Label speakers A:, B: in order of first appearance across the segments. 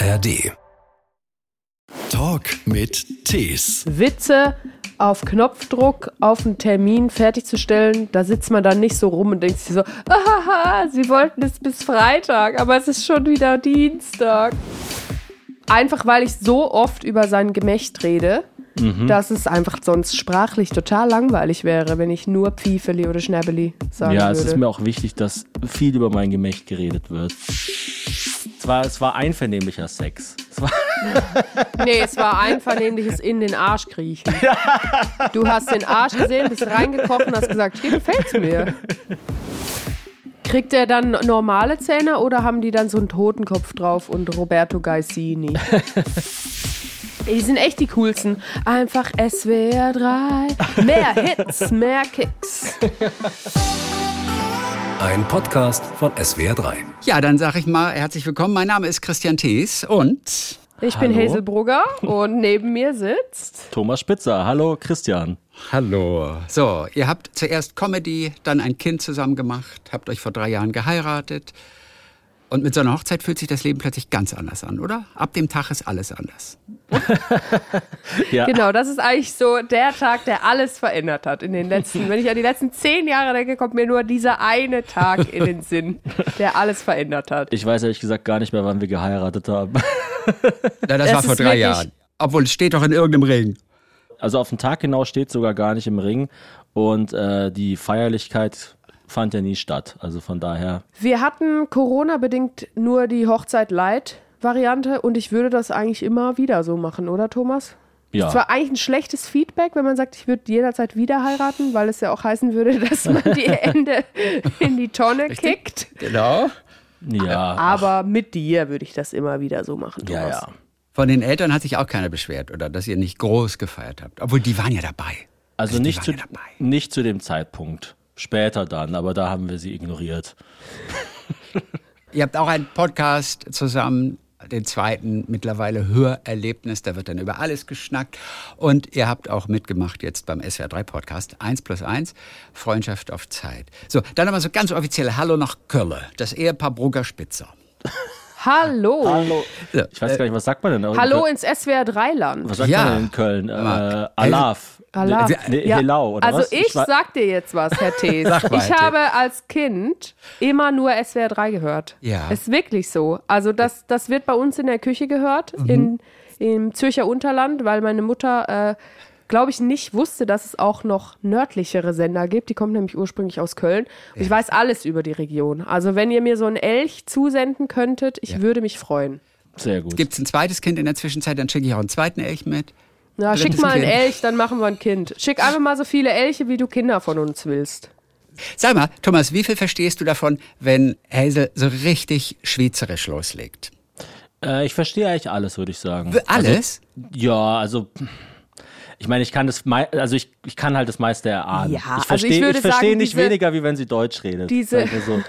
A: ARD. Talk mit Tees.
B: Witze auf Knopfdruck auf einen Termin fertigzustellen, da sitzt man dann nicht so rum und denkt sich so, ahaha, sie wollten es bis Freitag, aber es ist schon wieder Dienstag. Einfach weil ich so oft über sein Gemächt rede, dass es einfach sonst sprachlich total langweilig wäre, wenn ich nur Pfiefeli oder Schnäbeli sagen
C: Ja,
B: würde.
C: es ist mir auch wichtig, dass viel über mein Gemächt geredet wird. Es war, es war einvernehmlicher Sex. Es war,
B: Nee, es war einvernehmliches in den Arsch kriechen. Du hast den Arsch gesehen, bist reingekocht und hast gesagt, hier gefällt's mir. Kriegt er dann normale Zähne oder haben die dann so einen Totenkopf drauf und Roberto Gaisini? Die sind echt die coolsten. Einfach SWR 3. Mehr Hits, mehr Kicks.
A: Ein Podcast von SWR3.
D: Ja, dann sage ich mal herzlich willkommen. Mein Name ist Christian Thees und
B: Ich bin
C: Hallo.
B: Hazel Brugger und neben mir sitzt.
C: Thomas Spitzer. Hallo Christian.
D: hallo. So, ihr habt zuerst Comedy, dann ein Kind zusammen gemacht, habt euch vor drei Jahren geheiratet. Und mit so einer Hochzeit fühlt sich das Leben plötzlich ganz anders an, oder? Ab dem Tag ist alles anders.
C: Ja,
B: Genau, das ist eigentlich so der Tag, der alles verändert hat in den letzten. Wenn ich an die letzten zehn Jahre denke, kommt mir nur dieser eine Tag in den Sinn, der alles verändert hat.
C: ich weiß ehrlich gesagt gar nicht mehr, wann wir geheiratet haben.
D: Ja, das,
B: Das
D: war vor drei
B: wirklich-
D: Jahren. Obwohl, es steht doch in irgendeinem Ring.
C: Also auf den Tag genau steht sogar gar nicht im Ring. Und äh, die Feierlichkeit fand ja nie statt. Also von daher,
B: Wir hatten Corona-bedingt nur die Hochzeit-Light-Variante und ich würde das eigentlich immer wieder so machen, oder Thomas?
C: ja.
B: Es war eigentlich ein schlechtes Feedback, wenn man sagt, ich würde jederzeit wieder heiraten, weil es ja auch heißen würde, dass man die Ende in die Tonne kickt.
D: Genau.
C: Ja,
B: Aber mit dir würde ich das immer wieder so machen, Thomas.
C: ja, ja.
D: Von den Eltern hat sich auch keiner beschwert, oder? Dass ihr nicht groß gefeiert habt. Obwohl, die waren ja dabei.
C: Also
D: die
C: nicht zu,
D: ja dabei.
C: nicht zu dem Zeitpunkt. Später dann, aber da haben wir sie ignoriert.
D: Ihr habt auch einen Podcast zusammen, den zweiten mittlerweile Hörerlebnis, da wird dann über alles geschnackt. Und ihr habt auch mitgemacht jetzt beim SWR3 Podcast 1 plus 1, Freundschaft auf Zeit. So, dann aber so ganz offiziell Hallo nach Kölle, das Ehepaar Brugger Spitzer.
B: Hallo.
C: Hallo. Ich weiß gar nicht, was sagt man denn?
B: Oh. Hallo ins SWR 3-Land.
C: Was sagt
D: Ja.
C: man denn in Köln? Äh,
D: Mal.
C: Alaf.
B: Allah.
C: Ne, ne, Helau, oder
B: also
C: was?
B: ich,
C: wa-
B: sag dir jetzt was, Herr Thees.
D: Sag mal,
B: ich
D: Herr
B: habe als Kind immer nur SWR 3 gehört.
D: Ja.
B: Ist wirklich so. Also das, das wird bei uns in der Küche gehört,
D: Mhm.
B: in, im Zürcher Unterland, weil meine Mutter, äh, glaube ich, nicht wusste, dass es auch noch nördlichere Sender gibt. Die kommt nämlich ursprünglich aus Köln. Und Ich weiß alles über die Region. Also wenn ihr mir so einen Elch zusenden könntet, ich würde mich freuen.
C: Sehr gut.
D: Gibt es ein zweites Kind in der Zwischenzeit, dann schicke ich auch einen zweiten Elch mit.
B: Na,
D: Drittes
B: schick mal einen
D: Kind.
B: Elch, dann machen wir ein Kind. Schick einfach mal so viele Elche, wie du Kinder von uns willst.
D: Sag mal, Thomas, wie viel verstehst du davon, wenn Hazel so richtig schweizerisch loslegt?
C: Äh, ich verstehe eigentlich alles, würde ich sagen.
D: Alles?
C: Also, ja, also. Ich meine, ich kann das, mei- also ich, ich kann halt das meiste erahnen.
B: Ja,
C: ich
B: also
C: verstehe
B: ich würde
C: ich verstehe
B: sagen,
C: nicht
B: diese-
C: weniger, wie wenn sie Deutsch redet.
B: diese-
C: so.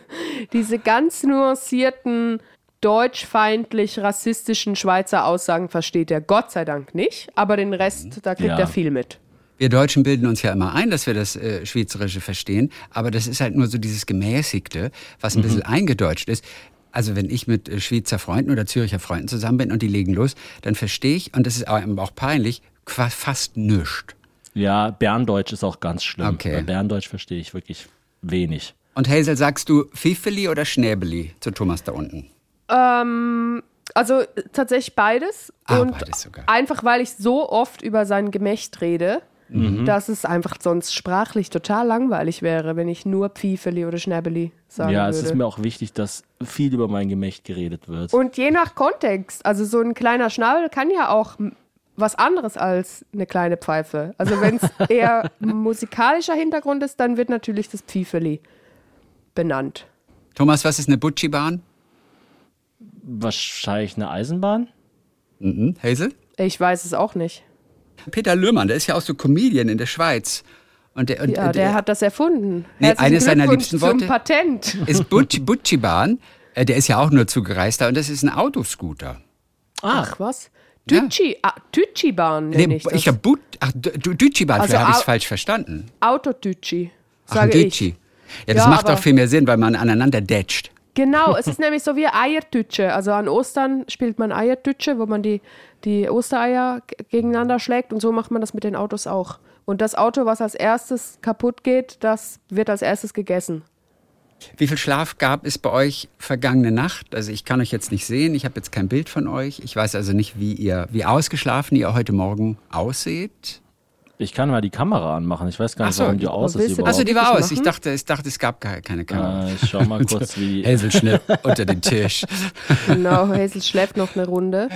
B: diese ganz nuancierten deutschfeindlich rassistischen Schweizer Aussagen versteht er Gott sei Dank nicht, aber den Rest, da kriegt
C: Ja.
B: er viel mit.
D: Wir Deutschen bilden uns ja immer ein, dass wir das äh, Schweizerische verstehen, aber das ist halt nur so dieses Gemäßigte, was ein bisschen eingedeutscht ist. Also wenn ich mit äh, Schweizer Freunden oder Züricher Freunden zusammen bin und die legen los, dann verstehe ich, und das ist auch, auch peinlich, fast nichts.
C: Ja, Berndeutsch ist auch ganz schlimm.
D: Okay.
C: Bei Berndeutsch verstehe ich wirklich wenig.
D: Und Hazel, sagst du Fifeli oder Schnäbeli zu Thomas da unten?
B: Ähm, also tatsächlich beides.
D: Ah,
B: und
D: beides sogar.
B: einfach weil ich so oft über sein Gemächt rede,
C: Mhm.
B: dass es einfach sonst sprachlich total langweilig wäre, wenn ich nur Pfiefeli oder Schnäbeli sagen
C: ja,
B: würde.
C: es ist mir auch wichtig, dass viel über mein Gemächt geredet wird.
B: Und je nach Kontext, also so ein kleiner Schnabel kann ja auch was anderes als eine kleine Pfeife. Also wenn es eher musikalischer Hintergrund ist, dann wird natürlich das Pfiefeli benannt.
D: Thomas, was ist eine Butchi-Bahn?
C: Wahrscheinlich eine Eisenbahn?
D: Mhm. Hazel?
B: Ich weiß es auch nicht.
D: Peter Löhmann, der ist ja auch so Comedian in der Schweiz. Und der, und,
B: Ja, der hat das erfunden.
D: Nee, eines seiner liebsten
B: zum
D: Worte-
B: Patent.
D: ist Butch, Butchibahn. Äh, Der ist ja auch nur zugereister und das ist ein Autoscooter.
B: Ach, was?
D: Ja.
B: Tütschi, ah, Tütschi-Bahn nenne
D: Nee,
B: ich das.
D: ich habe But, ach, D- D- Dütschibahn,
B: Also
D: vielleicht habe ich es falsch verstanden.
B: Autotütschi,
D: Ach,
B: sage
D: Dütschi.
B: ich.
D: Ja, das
B: Ja,
D: macht auch viel mehr Sinn, weil man aneinander detscht.
B: Genau, es ist nämlich so wie Eiertütsche. Also an Ostern spielt man Eiertütsche, wo man die, die Ostereier gegeneinander schlägt und so macht man das mit den Autos auch. Und das Auto, was als erstes kaputt geht, das wird als erstes gegessen.
D: Wie viel Schlaf gab es bei euch vergangene Nacht? Also ich kann euch jetzt nicht sehen, ich habe jetzt kein Bild von euch. Ich weiß also nicht, wie ihr, wie ausgeschlafen ihr heute Morgen ausseht.
C: Ich kann mal die Kamera anmachen. Ich weiß gar nicht,
D: so,
C: warum die aus ist überhaupt.
D: Also die war aus. Ich dachte, ich dachte, es gab gar keine Kamera.
C: Äh, ich schau mal kurz, wie.
D: Häselschnitt unter den Tisch.
B: Genau, Hazel schläft noch eine Runde.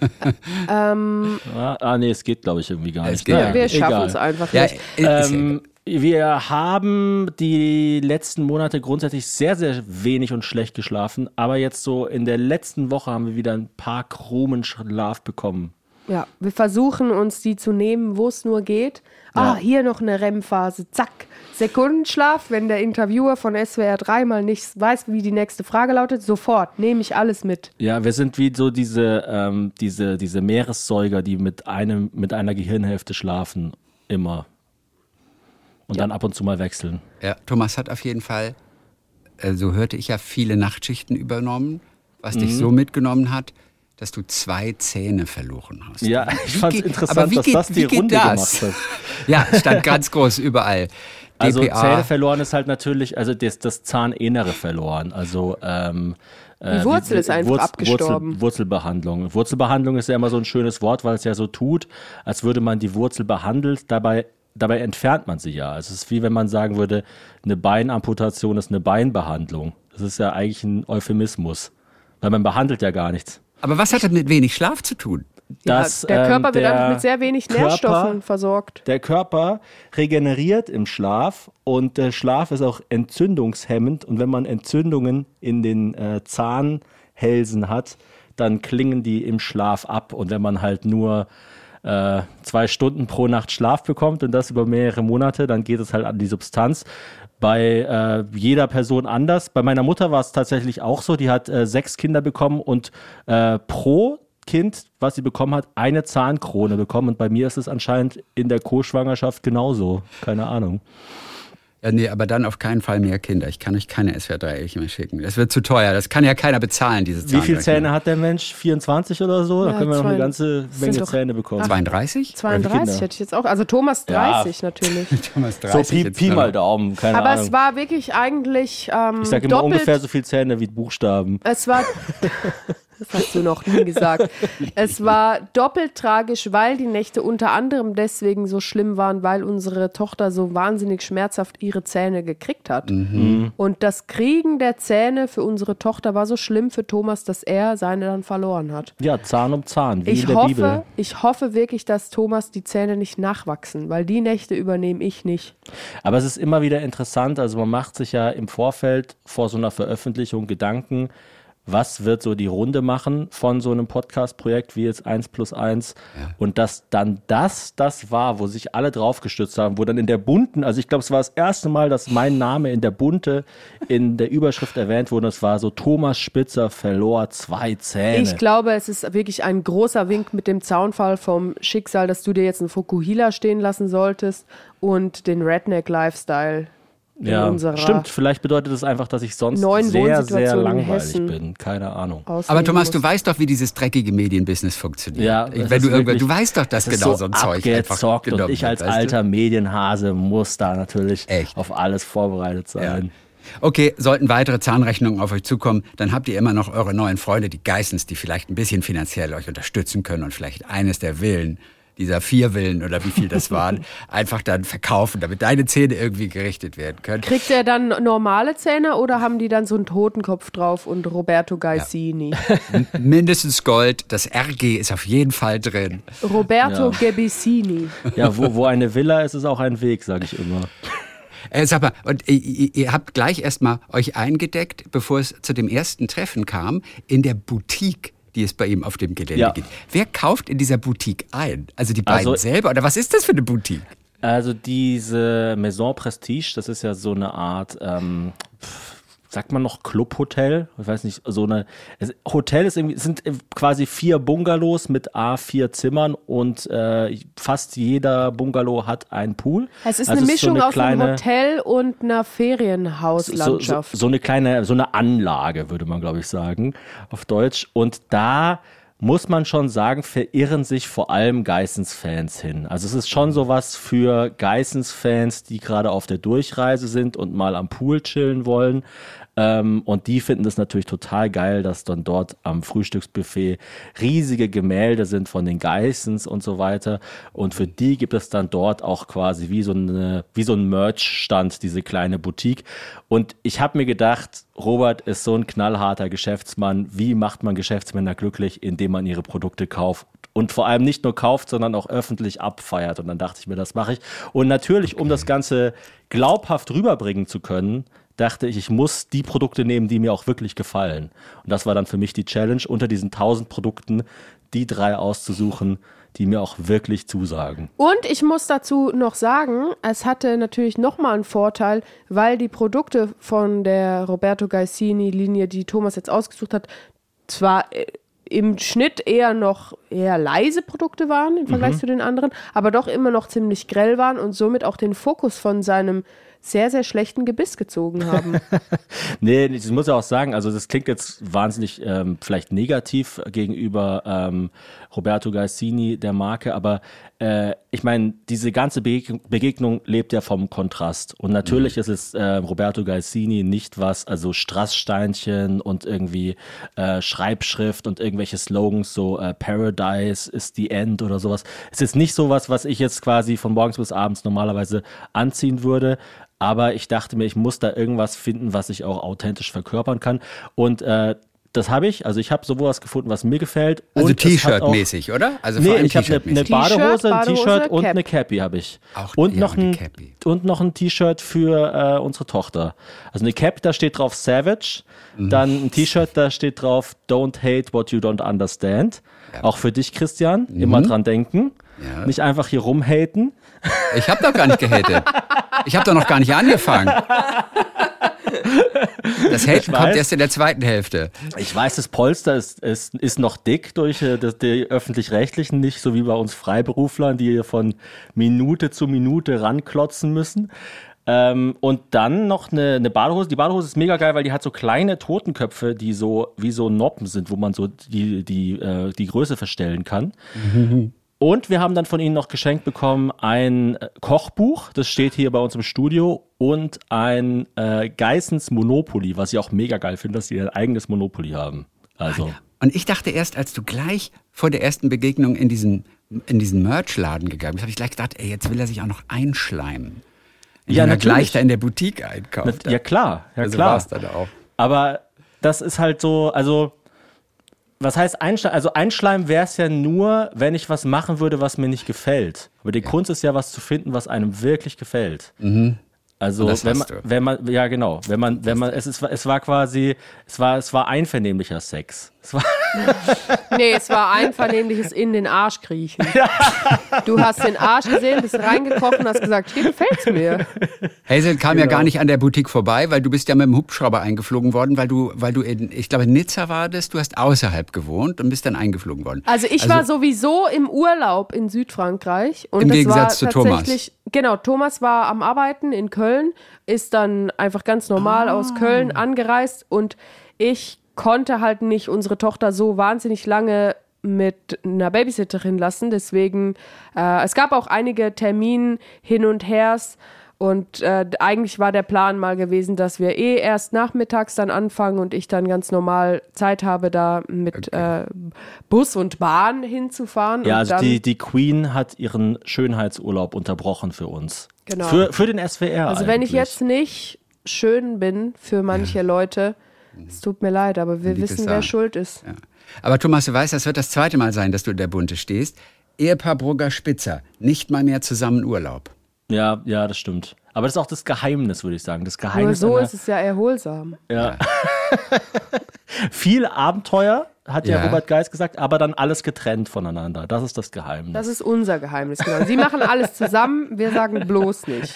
B: ähm,
C: Ah, ah, nee, es geht, glaube ich, irgendwie gar
D: Es
C: nicht.
D: ja.
B: wir schaffen es einfach
D: Ja,
B: nicht.
C: Ähm, wir haben die letzten Monate grundsätzlich sehr, sehr wenig und schlecht geschlafen, aber jetzt so in der letzten Woche haben wir wieder ein paar krumen Schlaf bekommen.
B: Ja, wir versuchen uns die zu nehmen, wo es nur geht. Ah, hier noch eine REM-Phase, zack. Sekundenschlaf, wenn der Interviewer von SWR 3 mal nicht weiß, wie die nächste Frage lautet, sofort nehme ich alles mit.
C: Ja, wir sind wie so diese, ähm, diese, diese Meeressäuger, die mit einem, mit einer Gehirnhälfte schlafen, immer. Und dann ab und zu mal wechseln.
D: Ja, Thomas hat auf jeden Fall, äh, so hörte ich ja, viele Nachtschichten übernommen, was dich
C: Mhm.
D: so mitgenommen hat, dass du zwei Zähne verloren hast.
C: Ja, ich
D: Wie
C: fand's
D: geht-
C: interessant,
D: aber wie
C: dass
D: geht-
C: das die
D: wie geht
C: Runde
D: das?
C: gemacht
D: Ja, stand ganz groß überall.
C: Also
D: DPA.
C: Zähne verloren ist halt natürlich, also das, das Zahninnere verloren. Also ähm, äh,
B: Die Wurzel ist einfach abgestorben.
C: Wurzel, Wurzelbehandlung. Wurzelbehandlung ist ja immer so ein schönes Wort, weil es ja so tut, als würde man die Wurzel behandelt. Dabei, dabei entfernt man sie ja. Also es ist wie wenn man sagen würde, eine Beinamputation ist eine Beinbehandlung. Das ist ja eigentlich ein Euphemismus, weil man behandelt ja gar nichts.
D: Aber was hat das mit wenig Schlaf zu tun?
C: Das,
B: ja, der
C: ähm,
B: Körper wird
C: der
B: einfach mit sehr wenig
C: Körper-
B: Nährstoffen versorgt.
C: Der Körper regeneriert im Schlaf und der Schlaf ist auch entzündungshemmend. Und wenn man Entzündungen in den äh, Zahnhälsen hat, dann klingen die im Schlaf ab. Und wenn man halt nur äh, zwei Stunden pro Nacht Schlaf bekommt und das über mehrere Monate, dann geht es halt an die Substanz. Bei äh, jeder Person anders. Bei meiner Mutter war es tatsächlich auch so. Die hat äh, sechs Kinder bekommen und äh, pro Kind, was sie bekommen hat, eine Zahnkrone bekommen. Und bei mir ist es anscheinend in der Co-Schwangerschaft genauso. Keine Ahnung.
D: Ja, nee, aber dann auf keinen Fall mehr Kinder. Ich kann euch keine SWR3 mehr schicken. Das wird zu teuer. Das kann ja keiner bezahlen, diese
C: Wie viele. Zähne hat der Mensch? 24 oder so? Da
B: Ja,
C: können wir noch eine ganze Menge Zähne bekommen.
D: 32?
B: 32
C: Kinder?
B: hätte ich jetzt auch. Also Thomas
C: Ja.
B: 30 natürlich.
D: Thomas
C: So Pi, Pi mal Daumen, keine
B: Aber
C: Ahnung.
B: es war wirklich eigentlich ähm,
C: ich sage immer ungefähr so viel Zähne wie Buchstaben.
B: Es war, das hast du noch nie gesagt. Es war doppelt tragisch, weil die Nächte unter anderem deswegen so schlimm waren, weil unsere Tochter so wahnsinnig schmerzhaft ihre Zähne gekriegt hat.
C: Mhm.
B: Und das Kriegen der Zähne für unsere Tochter war so schlimm für Thomas, dass er seine dann verloren hat.
C: Ja, Zahn um Zahn, wie
B: Ich
C: in der
B: hoffe,
C: Bibel.
B: ich hoffe wirklich, dass Thomas die Zähne nicht nachwachsen, weil die Nächte übernehme ich nicht.
C: Aber es ist immer wieder interessant, also man macht sich ja im Vorfeld vor so einer Veröffentlichung Gedanken, was wird so die Runde machen von so einem Podcast-Projekt wie jetzt 1 plus 1 und dass dann das das war, wo sich alle drauf gestützt haben, wo dann in der bunten, also ich glaube, es war das erste Mal, dass mein Name in der bunte in der Überschrift erwähnt wurde, es war so Thomas Spitzer verlor zwei Zähne.
B: Ich glaube, es ist wirklich ein großer Wink mit dem Zaunfall vom Schicksal, dass du dir jetzt einen Fukuhila stehen lassen solltest und den Redneck-Lifestyle in
C: ja,
B: unserer
C: stimmt, vielleicht bedeutet es einfach, dass ich sonst sehr, sehr langweilig bin, keine Ahnung.
D: Aber Thomas, du weißt doch, wie dieses dreckige Medienbusiness funktioniert.
C: Ja, das
D: Wenn du, irgendwann,
C: wirklich-
D: du weißt doch, dass
C: Das
D: genau
C: so
D: so ein Zeug einfach
C: abgezockt und
D: genommen
C: ich als alter Medienhase muss da natürlich
D: Echt?
C: auf alles vorbereitet
D: du? Ja.
C: sein.
D: Okay, sollten weitere Zahnrechnungen auf euch zukommen, dann habt ihr immer noch eure neuen Freunde, die Geissens, die vielleicht ein bisschen finanziell euch unterstützen können und vielleicht eines der Villen, dieser vier Villen oder wie viel das waren, einfach dann verkaufen, damit deine Zähne irgendwie gerichtet werden können.
B: Kriegt er dann normale Zähne oder haben die dann so einen Totenkopf drauf und Roberto Gaisini?
D: Mindestens Gold, das RG ist auf jeden Fall drin.
B: Roberto
C: Ja.
B: Gebissini.
C: Ja, wo, wo eine Villa ist, ist auch ein Weg, sage ich immer.
D: Äh, sag mal, und ihr, ihr, ihr habt gleich erstmal euch eingedeckt, bevor es zu dem ersten Treffen kam, in der Boutique, die es bei ihm auf dem Gelände
C: Ja.
D: gibt. Wer kauft in dieser Boutique ein? Also die beiden
C: Also-
D: selber? Oder was ist das für eine Boutique?
C: Also diese Maison Prestige, das ist ja so eine Art, ähm, pf, sagt man noch Clubhotel? Ich weiß nicht, so eine. Hotel ist irgendwie, sind quasi vier Bungalows mit A4 Zimmern und äh, fast jeder Bungalow hat einen Pool.
B: Es ist also eine Mischung so eine aus kleine, einem Hotel und einer Ferienhauslandschaft.
C: So, so, so eine kleine, so eine Anlage, würde man, glaube ich, sagen, auf Deutsch. Und da muss man schon sagen, verirren sich vor allem Geissens-Fans hin. Also es ist schon sowas für Geissens-Fans, die gerade auf der Durchreise sind und mal am Pool chillen wollen. Ähm, und die finden es natürlich total geil, dass dann dort am Frühstücksbuffet riesige Gemälde sind von den Geissens und so weiter. Und für die gibt es dann dort auch quasi wie so, eine, wie so ein Merch-Stand, diese kleine Boutique. Und ich habe mir gedacht, Robert ist so ein knallharter Geschäftsmann. Wie macht man Geschäftsmänner glücklich, indem man ihre Produkte kauft und vor allem nicht nur kauft, sondern auch öffentlich abfeiert. Und dann dachte ich mir, das mache ich. Und natürlich, um das Ganze glaubhaft rüberbringen zu können, dachte ich, ich muss die Produkte nehmen, die mir auch wirklich gefallen. Und das war dann für mich die Challenge, unter diesen 1000 Produkten die drei auszusuchen, die mir auch wirklich zusagen.
B: Und ich muss dazu noch sagen, es hatte natürlich nochmal einen Vorteil, weil die Produkte von der Roberto Gaisini-Linie, die Thomas jetzt ausgesucht hat, zwar äh, im Schnitt eher noch eher leise Produkte waren im Vergleich mhm. zu den anderen, aber doch immer noch ziemlich grell waren und somit auch den Fokus von seinem sehr, sehr schlechten Gebiss gezogen haben.
C: nee, ich muss ja auch sagen, also das klingt jetzt wahnsinnig ähm, vielleicht negativ gegenüber ähm, Roberto Gaisini, der Marke, aber äh, ich meine, diese ganze Beg Begegnung lebt ja vom Kontrast. Und natürlich mhm. ist es äh, Roberto Gaisini nicht was, also Strasssteinchen und irgendwie äh, Schreibschrift und irgendwelche Slogans, so äh, Paradise is the End oder sowas. Es ist nicht sowas, was ich jetzt quasi von morgens bis abends normalerweise anziehen würde. Aber ich dachte mir, ich muss da irgendwas finden, was ich auch authentisch verkörpern kann. Und äh, das habe ich. Also ich habe sowas gefunden, was mir gefällt.
D: Also T-Shirt-mäßig, oder? Also
C: nee, ich habe eine, eine Badehose, ein T-Shirt und eine Cappy habe ich.
D: Auch,
C: und, ja, noch ein, und noch ein T-Shirt für äh, unsere Tochter. Also eine Cappy, da steht drauf Savage. Mhm. Dann ein T-Shirt, da steht drauf Don't hate what you don't understand. Ja. Auch für dich, Christian. Mhm. Immer dran denken. Ja. Nicht einfach hier rumhaten.
D: Ich habe doch gar nicht gehatet. Ich habe doch noch gar nicht angefangen. Das Haten kommt erst in der zweiten Hälfte.
C: Ich weiß, das Polster ist, ist, ist noch dick durch äh, die öffentlich-rechtlichen, nicht so wie bei uns Freiberuflern, die hier von Minute zu Minute ranklotzen müssen. Ähm, und dann noch eine, eine Badehose. Die Badehose ist mega geil, weil die hat so kleine Totenköpfe, die so wie so Noppen sind, wo man so die, die, äh, die Größe verstellen kann. Mhm. Und wir haben dann von Ihnen noch geschenkt bekommen ein äh, Kochbuch, das steht hier bei uns im Studio, und ein äh, Geissens Monopoly, was ich auch mega geil finde, dass sie ein eigenes Monopoly haben. Also.
D: Und ich dachte erst, als du gleich vor der ersten Begegnung in diesen, in diesen Merchladen gegangen bist, habe ich gleich gedacht, ey, jetzt will er sich auch noch einschleimen. Ja, natürlich. gleich da in der Boutique einkauft.
C: Ja, klar. Ja, also klar. War's dann auch. Aber das ist halt so, also was heißt Einschleim? Also Einschleim wäre es ja nur, wenn ich was machen würde, was mir nicht gefällt. Aber die ja. Kunst ist ja, was zu finden, was einem wirklich gefällt. Mhm. Also wenn man, wenn man, ja genau, wenn man, wenn man, es ist, es war quasi, es war, es war einvernehmlicher Sex. Es war
B: nee, es war einvernehmliches in den Arsch kriechen. Du hast den Arsch gesehen, bist reingekocht und hast gesagt, hier gefällt's mir.
D: Hazel kam genau. ja gar nicht an der Boutique vorbei, weil du bist ja mit dem Hubschrauber eingeflogen worden, weil du, weil du in, ich glaube, in Nizza war das, du hast außerhalb gewohnt und bist dann eingeflogen worden.
B: Also ich also, war sowieso im Urlaub in Südfrankreich. Und
D: Im Gegensatz zu Thomas.
B: Genau, Thomas war am Arbeiten in Köln, ist dann einfach ganz normal ah. aus Köln angereist und ich konnte halt nicht unsere Tochter so wahnsinnig lange mit einer Babysitterin lassen. Deswegen, äh, es gab auch einige Termine hin und hers. Und äh, eigentlich war der Plan mal gewesen, dass wir eh erst nachmittags dann anfangen und ich dann ganz normal Zeit habe, da mit okay. äh, Bus und Bahn hinzufahren.
C: Ja, also die, die Queen hat ihren Schönheitsurlaub unterbrochen für uns.
B: Genau.
C: Für, für den SWR.
B: Also
C: eigentlich.
B: wenn ich jetzt nicht schön bin für manche ja. Leute, es tut mir leid, aber wir wissen, wer schuld ist. Ja.
D: Aber Thomas, du weißt, das wird das zweite Mal sein, dass du in der Bunte stehst. Ehepaar Brugger Spitzer, nicht mal mehr zusammen Urlaub.
C: Ja, ja, das stimmt. Aber das ist auch das Geheimnis, würde ich sagen. Das Geheimnis.
B: Aber so ist es ja erholsam.
C: Ja. Viel Abenteuer, hat ja,
D: Ja.
C: Robert Geis gesagt, aber dann alles getrennt voneinander. Das ist das Geheimnis.
B: Das ist unser Geheimnis, genau. Sie machen alles zusammen, wir sagen bloß nicht.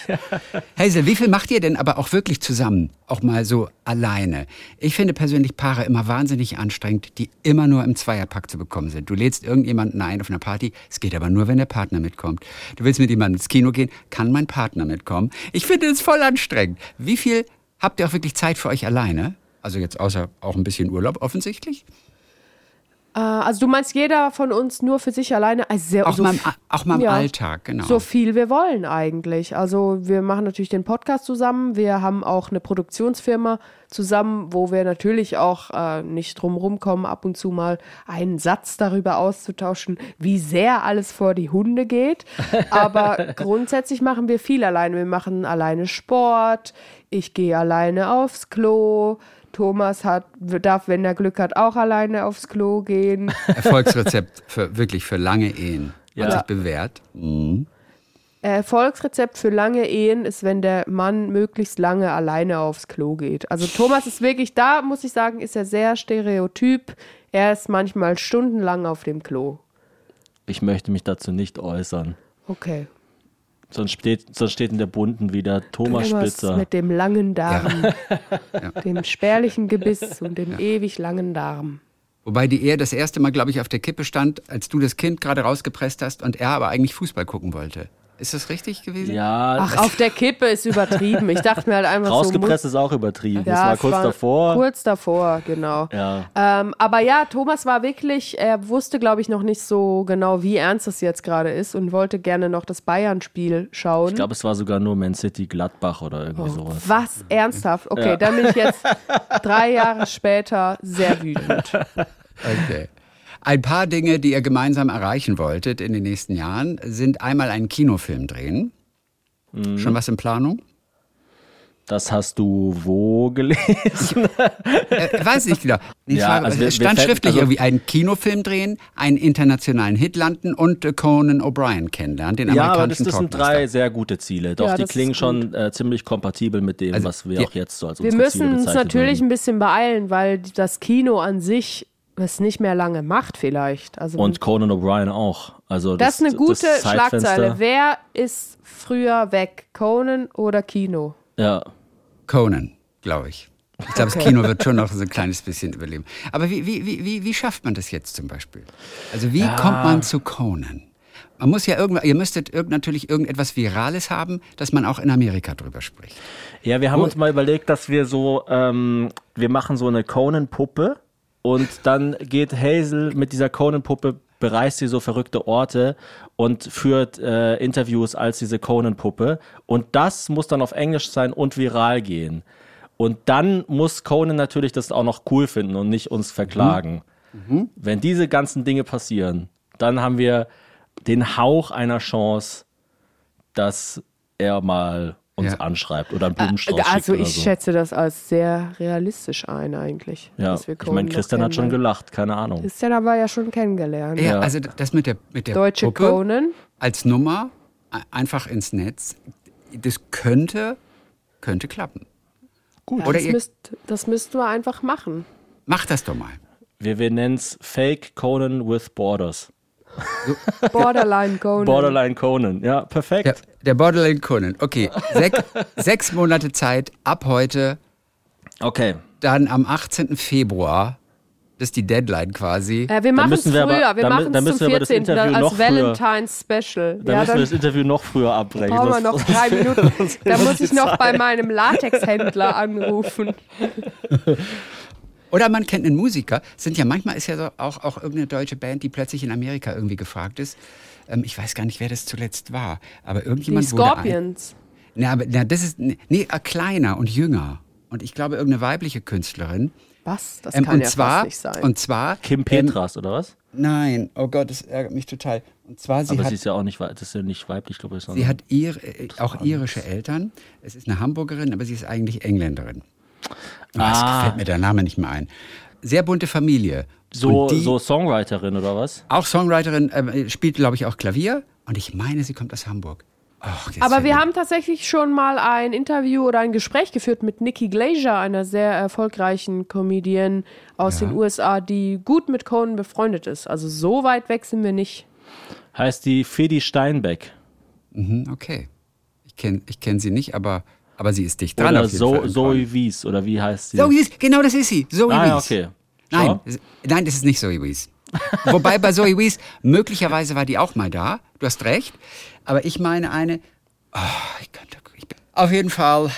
D: Hazel, wie viel macht ihr denn aber auch wirklich zusammen? Auch mal so alleine? Ich finde persönlich Paare immer wahnsinnig anstrengend, die immer nur im Zweierpack zu bekommen sind. Du lädst irgendjemanden ein auf einer Party, es geht aber nur, wenn der Partner mitkommt. Du willst mit jemandem ins Kino gehen, kann mein Partner mitkommen? Ich finde es voll anstrengend. Wie viel habt ihr auch wirklich Zeit für euch alleine? Also jetzt außer auch ein bisschen Urlaub offensichtlich?
B: Äh, also du meinst jeder von uns nur für sich alleine? Also sehr,
D: Auch
B: so
D: mal auch mal im
B: ja.
D: Alltag, genau.
B: So viel wir wollen eigentlich. Also wir machen natürlich den Podcast zusammen. Wir haben auch eine Produktionsfirma zusammen, wo wir natürlich auch äh, nicht drum rumkommen, ab und zu mal einen Satz darüber auszutauschen, wie sehr alles vor die Hunde geht. Aber grundsätzlich machen wir viel alleine. Wir machen alleine Sport. Ich gehe alleine aufs Klo. Thomas hat, darf, wenn er Glück hat, auch alleine aufs Klo gehen.
D: Erfolgsrezept für wirklich für lange Ehen. Hat
C: Ja.
D: sich bewährt. Mhm.
B: Erfolgsrezept für lange Ehen ist, wenn der Mann möglichst lange alleine aufs Klo geht. Also Thomas ist wirklich, da muss ich sagen, ist er sehr stereotyp. Er ist manchmal stundenlang auf dem Klo.
C: ich möchte mich dazu nicht äußern.
B: Okay.
C: Sonst steht, sonst steht in der Bunten wieder Thomas
B: Thomas
C: Spitzer.
B: mit dem langen Darm, dem spärlichen Gebiss und dem ewig langen Darm.
D: Wobei die Ehe das erste Mal, glaube ich, auf der Kippe stand, als du das Kind gerade rausgepresst hast und er aber eigentlich Fußball gucken wollte. Ist das richtig gewesen?
C: Ja,
B: Ach, auf der Kippe ist übertrieben. Ich dachte mir halt einfach
C: rausgepresst
B: so.
C: ist auch übertrieben.
B: muss-
C: das war
B: es
C: kurz davor.
B: Kurz davor, genau.
C: Ja.
B: Ähm, aber ja, Thomas war wirklich, er wusste, glaube ich, noch nicht so genau, wie ernst es jetzt gerade ist und wollte gerne noch das Bayern-Spiel schauen.
C: Ich glaube, es war sogar nur Man City Gladbach oder irgendwie sowas.
B: Was? Ernsthaft? Okay, dann bin ich jetzt drei Jahre später sehr wütend.
D: Okay. Ein paar Dinge, die ihr gemeinsam erreichen wolltet in den nächsten Jahren, sind einmal einen Kinofilm drehen.
C: Mhm.
D: Schon was in Planung?
C: Das hast du wo gelesen?
D: Äh, weiß nicht genau. Ich
C: Ja,
D: frage,
C: also wir-
D: es stand
C: wir
D: schriftlich
C: also-
D: irgendwie einen Kinofilm drehen, einen internationalen Hit landen und äh, Conan O'Brien kennenlernen, den
C: ja, aber das,
D: amerikanischen
C: das sind drei sehr gute Ziele. Doch,
B: Ja,
C: die klingen schon äh, ziemlich kompatibel mit dem,
D: Also,
C: was wir
D: wir-
C: auch jetzt so als
B: Wir
C: unsere Ziele
B: müssen uns natürlich
C: würden.
B: ein bisschen beeilen, weil das Kino an sich es nicht mehr lange macht vielleicht. Also
C: Und Conan O'Brien auch. Also
B: das, ist eine gute
C: das Zeitfenster-
B: Schlagzeile. Wer ist früher weg? Conan oder Kino?
C: Ja,
D: Conan, glaube ich. Ich glaube, das Kino wird schon noch so ein kleines bisschen überleben. Aber wie, wie, wie, wie, wie schafft man das jetzt zum Beispiel? Also wie kommt man zu Conan? Man muss ja irgendwann, ihr müsstet irgend, natürlich irgendetwas Virales haben, dass man auch in Amerika drüber spricht.
C: Ja, wir haben
D: Wo-
C: uns mal überlegt, dass wir so, ähm, wir machen so eine Conan-Puppe und dann geht Hazel mit dieser Conan-Puppe, bereist sie so verrückte Orte und führt äh, Interviews als diese Conan-Puppe. Und das muss dann auf Englisch sein und viral gehen. Und dann muss Conan natürlich das auch noch cool finden und nicht uns verklagen. Wenn diese ganzen Dinge passieren, dann haben wir den Hauch einer Chance, dass er mal uns
D: Ja.
C: anschreibt oder einen Blumenstrauß
B: Also ich
C: so.
B: schätze das als sehr realistisch ein eigentlich.
C: Ja,
B: dass wir
C: ich meine, Christian hat schon gelacht, keine Ahnung.
B: Christian haben wir ja schon kennengelernt.
D: Ja,
C: Ja.
D: also das mit der, mit der
B: Deutsche
D: Puppe
B: Conan.
D: als Nummer e- einfach ins Netz, das könnte, könnte klappen.
B: Ja,
D: Oder
B: das,
D: ihr-
B: müsst, das müssten wir einfach machen.
D: Macht das doch mal.
C: Wir, wir nennen es Fake Conan with Borders.
B: Borderline Conan.
C: Borderline Conan, ja, perfekt.
D: Der, der Borderline Conan. Okay, Sek, sechs Monate Zeit ab heute,
C: Okay.
D: dann am 18. Februar. Das ist die Deadline quasi.
B: Äh, wir machen es früher.
C: wir aber-
B: wir machen es
C: müssen
B: zum
C: wir aber das
B: 14.
C: Interview
B: als Valentine's Special.
C: Dann
B: ja,
C: müssen
B: dann
C: wir das Interview noch früher abbrechen.
B: brauchen wir noch drei Minuten. Da muss ich noch bei meinem Latexhändler anrufen.
D: Oder man kennt einen Musiker. Sind ja manchmal ist ja so auch, auch irgendeine deutsche Band, die plötzlich in Amerika irgendwie gefragt ist. Ähm, ich weiß gar nicht, wer das zuletzt war. Aber
B: Die
D: irgendjemand wurde ein,
B: Scorpions.
D: Na, aber na, das ist nee, äh, kleiner und jünger. Und ich glaube irgendeine weibliche Künstlerin.
B: Was? Das
D: Ähm,
B: kann
D: und
B: ja
D: zwar
B: fast nicht sein.
D: und zwar
C: Kim
D: ähm,
C: Petras, oder was?
D: nein, oh Gott, das ärgert mich total. Und zwar sie
C: Aber
D: hat
C: sie ist ja auch nicht, das ist ja nicht weiblich, glaube ich.
D: Sie hat ir, äh, auch irische Eltern. Es ist eine Hamburgerin, aber sie ist eigentlich Engländerin. Was
C: Ah.
D: fällt mir der Name nicht mehr ein. Sehr bunte Familie.
C: so,
D: die,
C: so Songwriterin, oder was?
D: Auch Songwriterin, äh, spielt, glaube ich, auch Klavier. Und ich meine, sie kommt aus Hamburg. Jetzt
B: Aber wir
D: mir-
B: haben tatsächlich schon mal ein Interview oder ein Gespräch geführt mit Nikki Glazer, einer sehr erfolgreichen Comedian aus
D: Ja.
B: den USA, die gut mit Conan befreundet ist. Also so weit weg sind wir nicht.
C: Heißt die Fedi Steinbeck.
D: Mhm, okay. Ich kenne ich kenn sie nicht, aber, aber sie ist dicht dran.
C: Oder
D: auf jeden
C: so. Zoe Wies, oder wie heißt sie?
D: Zoe Wies, genau das ist sie. Zoe
C: ah,
D: Wies.
C: okay.
D: Nein,
C: Schau.
D: nein, das ist nicht Zoe Wies. Wobei bei Zoe Wies, möglicherweise war die auch mal da. Du hast recht. Aber ich meine eine. Oh, ich könnte, ich bin, auf jeden Fall,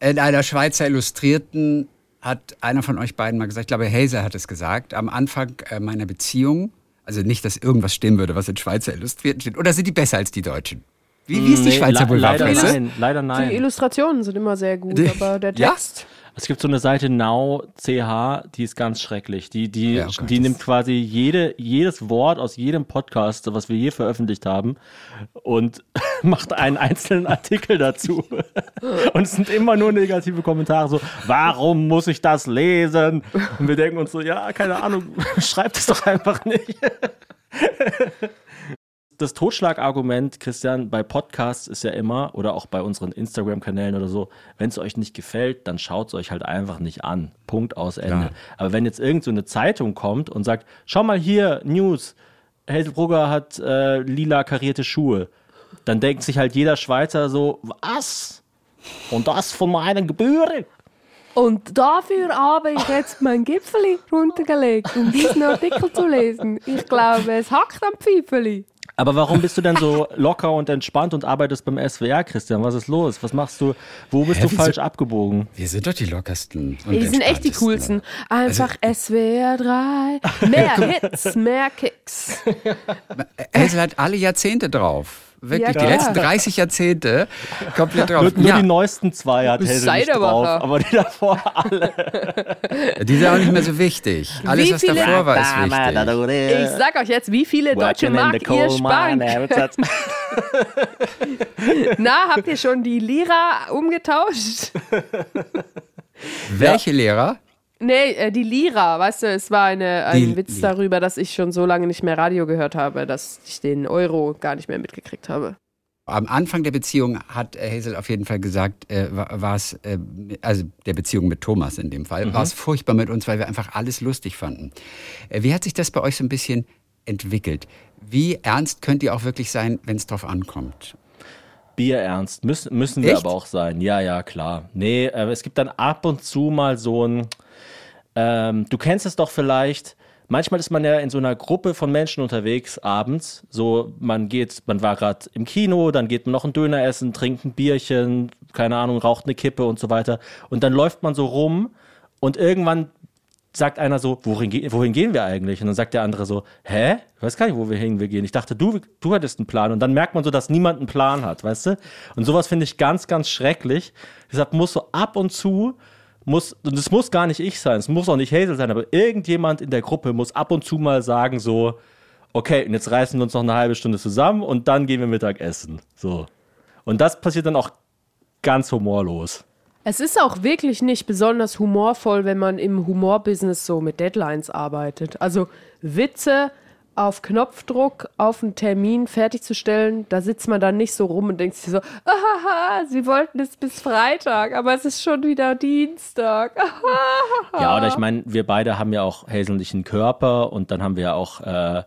D: in einer Schweizer Illustrierten hat einer von euch beiden mal gesagt, ich glaube, Hazer hat es gesagt, am Anfang äh, meiner Beziehung, also nicht, dass irgendwas stimmen würde, was in Schweizer Illustrierten steht. Oder sind die besser als die Deutschen? Wie, wie ist die
C: Nee,
D: Schweizer
C: le- leider nein, leider
B: Die
C: nein.
B: Illustrationen sind immer sehr gut,
D: Die-
B: aber der
D: Ja?
B: Text.
C: Es gibt so eine Seite Now CH, die ist ganz schrecklich. Die, die,
D: Ja, oh Gott,
C: die nimmt quasi jede, jedes Wort aus jedem Podcast, was wir je veröffentlicht haben, und macht einen einzelnen Artikel dazu. Und es sind immer nur negative Kommentare, so, warum muss ich das lesen? Und wir denken uns so, ja, keine Ahnung, schreibt es doch einfach nicht. Das Totschlagargument, Christian, bei Podcasts ist ja immer, oder auch bei unseren Instagram-Kanälen oder so, wenn es euch nicht gefällt, dann schaut es euch halt einfach nicht an. Punkt aus Ende.
D: Klar.
C: Aber wenn jetzt irgend so eine Zeitung kommt und sagt, schau mal hier, News, Hazelbrugger hat äh, lila karierte Schuhe, dann denkt sich halt jeder Schweizer so, was? Und das von meinen Gebühren?
B: Und dafür habe ich jetzt mein Gipfeli runtergelegt, um diesen Artikel zu lesen. Ich glaube, es hackt am Pfeifeli.
C: Aber warum bist du denn so locker und entspannt und arbeitest beim SWR, Christian? Was ist los? Was machst du? Wo bist
D: Hä,
C: du
D: wieso-
C: falls abgebogen?
D: Wir sind doch die lockersten. und
B: Die sind echt die coolsten. Einfach SWR 3. Mehr Hits, mehr Kicks.
D: Hazel hat alle Jahrzehnte drauf. Wirklich,
B: Ja,
D: die letzten 30 Jahrzehnte komplett drauf.
C: Nur, nur
D: ja,
C: die neuesten zwei hat nicht drauf, aber die davor alle.
D: die sind auch nicht mehr so wichtig. Alles,
B: Wie
D: was
B: viele-
D: davor war, ist wichtig.
B: Ich sag euch jetzt, wie viele deutsche Mark ihr spankt. Na, habt ihr schon die Lira umgetauscht?
D: Welche Lehrer?
B: Nee, äh, die Lira, weißt du, es war eine, ein
D: Die
B: Witz
D: Lira.
B: darüber, dass ich schon so lange nicht mehr Radio gehört habe, dass ich den Euro gar nicht mehr mitgekriegt habe.
D: Am Anfang der Beziehung hat äh, Hazel auf jeden Fall gesagt, äh, wa- war es, äh, also der Beziehung mit Thomas in dem Fall, war es furchtbar mit uns, weil wir einfach alles lustig fanden. Äh, wie hat sich das bei euch so ein bisschen entwickelt? Wie ernst könnt ihr auch wirklich sein, wenn es drauf ankommt?
C: Bierernst. Müssen, müssen wir
D: Echt?
C: aber auch sein. Ja, ja, klar. Nee, äh, es gibt dann ab und zu mal so ein. Ähm, du kennst es doch vielleicht. Manchmal ist man ja in so einer Gruppe von Menschen unterwegs abends. So, man geht, man war gerade im Kino, dann geht man noch ein Döner essen, trinkt ein Bierchen, keine Ahnung, raucht eine Kippe und so weiter. Und dann läuft man so rum und irgendwann sagt einer so, wohin, wohin gehen wir eigentlich? Und dann sagt der andere so, hä? Ich weiß gar nicht, wo wir hin wir gehen. Ich dachte, du, du hattest einen Plan. Und dann merkt man so, dass niemand einen Plan hat, weißt du? Und sowas finde ich ganz, ganz schrecklich. Deshalb muss so ab und zu, muss, und es muss gar nicht ich sein, es muss auch nicht Hazel sein, aber irgendjemand in der Gruppe muss ab und zu mal sagen so, okay, und jetzt reißen wir uns noch eine halbe Stunde zusammen und dann gehen wir Mittag essen. So. Und das passiert dann auch ganz humorlos.
B: Es ist auch wirklich nicht besonders humorvoll, wenn man im Humorbusiness so mit Deadlines arbeitet. Also Witze auf Knopfdruck auf einen Termin fertigzustellen, da sitzt man dann nicht so rum und denkt sich so, ahaha, sie wollten es bis Freitag, aber es ist schon wieder Dienstag.
C: Ja, oder ich meine, wir beide haben ja auch häsellichen Körper und dann haben wir ja auch äh,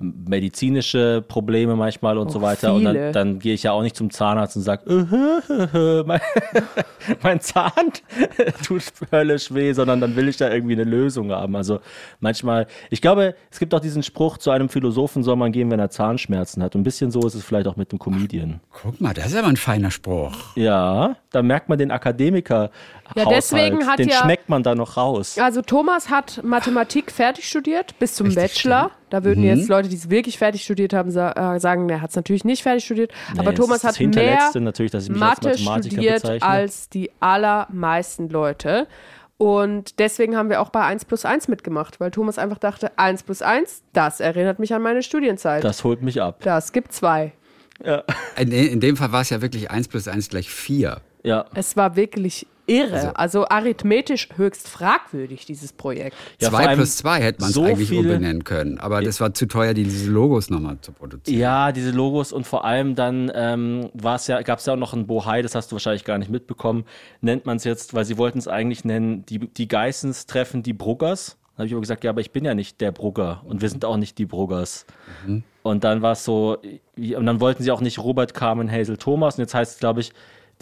C: medizinische Probleme manchmal und so weiter. Und
B: viele.
C: dann, dann gehe ich ja auch nicht zum Zahnarzt und sage, äh, mein, mein Zahn tut höllisch weh, sondern dann will ich da irgendwie eine Lösung haben. Also manchmal, ich glaube, es gibt auch diesen Spruch, zu einem Philosophen soll man gehen, wenn er Zahnschmerzen hat. Und ein bisschen so ist es vielleicht auch mit dem Comedian.
D: Guck mal, das ist aber ein feiner Spruch.
C: Ja, da merkt man den Akademiker.
B: Ja, deswegen hat
C: den
B: ja-
C: schmeckt man da noch raus.
B: Also Thomas hat Mathematik fertig studiert bis zum Bachelor. Da würden
C: Mhm.
B: jetzt Leute, die es wirklich fertig studiert haben, sa äh, sagen, er hat es natürlich nicht fertig studiert. Aber
C: das
B: Thomas
C: das
B: hat mehr
C: Hinterletzte natürlich, dass ich mich als
B: Mathe studiert
C: bezeichne.
B: als die allermeisten Leute. Und deswegen haben wir auch bei 1 plus 1 mitgemacht, weil Thomas einfach dachte, 1 plus 1, das erinnert mich an meine Studienzeit. Das,
C: Das holt mich ab.
B: gibt zwei.
D: In, in dem Fall war es ja wirklich 1 plus 1 gleich 4.
C: Ja.
B: Es war wirklich irre. Also, arithmetisch höchst fragwürdig, dieses Projekt.
C: Ja, vor
D: 2
C: allem
D: plus 2 hätte man es
C: so
D: eigentlich
C: viele-
D: umbenennen können. Aber das war zu teuer, diese Logos nochmal zu produzieren.
C: Ja, diese Logos und vor allem dann ähm, ja, gab es ja auch noch ein Bohai, das hast du wahrscheinlich gar nicht mitbekommen, nennt man es jetzt, weil sie wollten es eigentlich nennen, die, die Geissens treffen die Bruggers. Da habe ich aber gesagt, ja, aber ich bin ja nicht der Brugger und wir sind auch nicht die Bruggers. Und dann war es so, und dann wollten sie auch nicht Robert, Carmen, Hazel, Thomas und jetzt heißt es, glaube ich,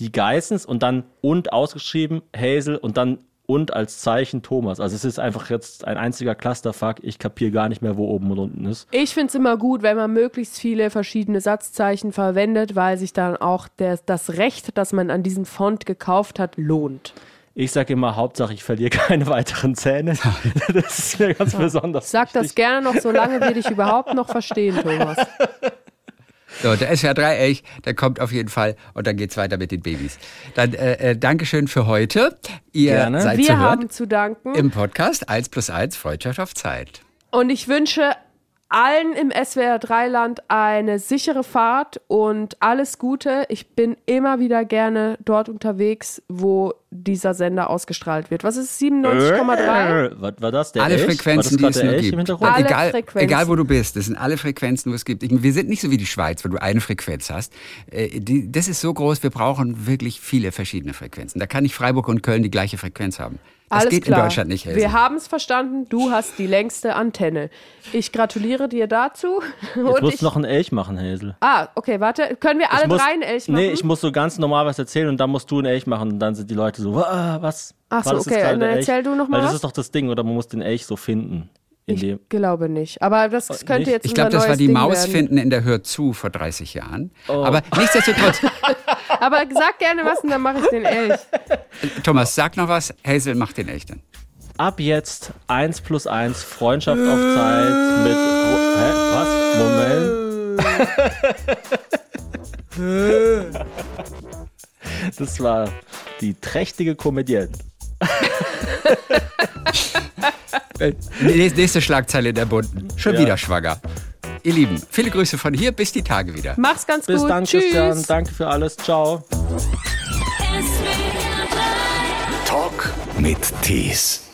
C: die Geissens und dann und ausgeschrieben, Hazel und dann und als Zeichen Thomas. Also es ist einfach jetzt ein einziger Clusterfuck. Ich kapiere gar nicht mehr, wo oben und unten ist.
B: Ich finde es immer gut, wenn man möglichst viele verschiedene Satzzeichen verwendet, weil sich dann auch der, das Recht, das man an diesem Font gekauft hat, lohnt.
C: Ich sage immer, Hauptsache ich verliere keine weiteren Zähne. Das ist mir ganz besonders.
B: Sag das
C: wichtig.
B: gerne noch, solange wir dich überhaupt noch verstehen, Thomas.
D: So, der SWR 3 Elch, der kommt auf jeden Fall und dann geht's weiter mit den Babys. Dann äh, äh, Dankeschön für heute. Ihr
C: Gerne.
D: seid
B: Wir
D: zu
B: haben
D: hören
B: zu danken.
D: im Podcast 1 plus 1 Freundschaft auf Zeit.
B: Und ich wünsche allen im SWR 3-Land eine sichere Fahrt und alles Gute. Ich bin immer wieder gerne dort unterwegs, wo dieser Sender ausgestrahlt wird. Was ist 97,3?
C: Äh, Was war das? Der
D: alle
C: Elch?
D: Frequenzen, die es nur
C: Elch
D: gibt. egal, egal, wo du bist, das sind alle Frequenzen, wo es gibt. Ich, wir sind nicht so wie die Schweiz, wo du eine Frequenz hast. Äh, die, das ist so groß, wir brauchen wirklich viele verschiedene Frequenzen. Da kann nicht Freiburg und Köln die gleiche Frequenz haben. Das
B: Alles
D: geht
B: klar.
D: in Deutschland nicht. Hazel.
B: Wir haben es verstanden. Du hast die längste Antenne. Ich gratuliere dir dazu.
C: Jetzt musst
B: ich,
C: du noch einen Elch machen, Hazel.
B: ah, okay, warte. Können wir alle
C: muss,
B: drei einen Elch machen?
C: Nee, ich muss so ganz normal was erzählen und dann musst du einen Elch machen und dann sind die Leute so, "Ah, was?
B: Ach so, okay, dann
C: der Elch?"
B: erzähl du noch mal
C: Weil das
B: was.
C: ist doch das Ding, oder man muss den Elch so finden.
B: Ich glaube nicht. Aber das könnte
C: Äh, nicht?
B: jetzt
D: Ich glaube, das war die
B: Ding
D: Maus
B: werden.
D: finden in der Hör zu vor 30 Jahren.
C: Oh.
D: Aber nichtsdestotrotz,
B: Aber sag gerne was und dann mache ich den Elch.
D: Thomas, sag noch was. Hazel macht den echten.
C: Ab jetzt 1 plus 1 Freundschaft auf Zeit mit. Hä? Was? Moment. Das war die trächtige Komödienne.
D: Nächste nächste Schlagzeile der Bunten. Schon
C: Ja.
D: wieder schwanger. Ihr Lieben, viele Grüße von hier. Bis die Tage wieder.
B: Mach's ganz
C: Bis
B: gut.
C: dann,
B: Tschüss.
C: Christian. Danke für alles. Ciao.
A: Talk mit Tees.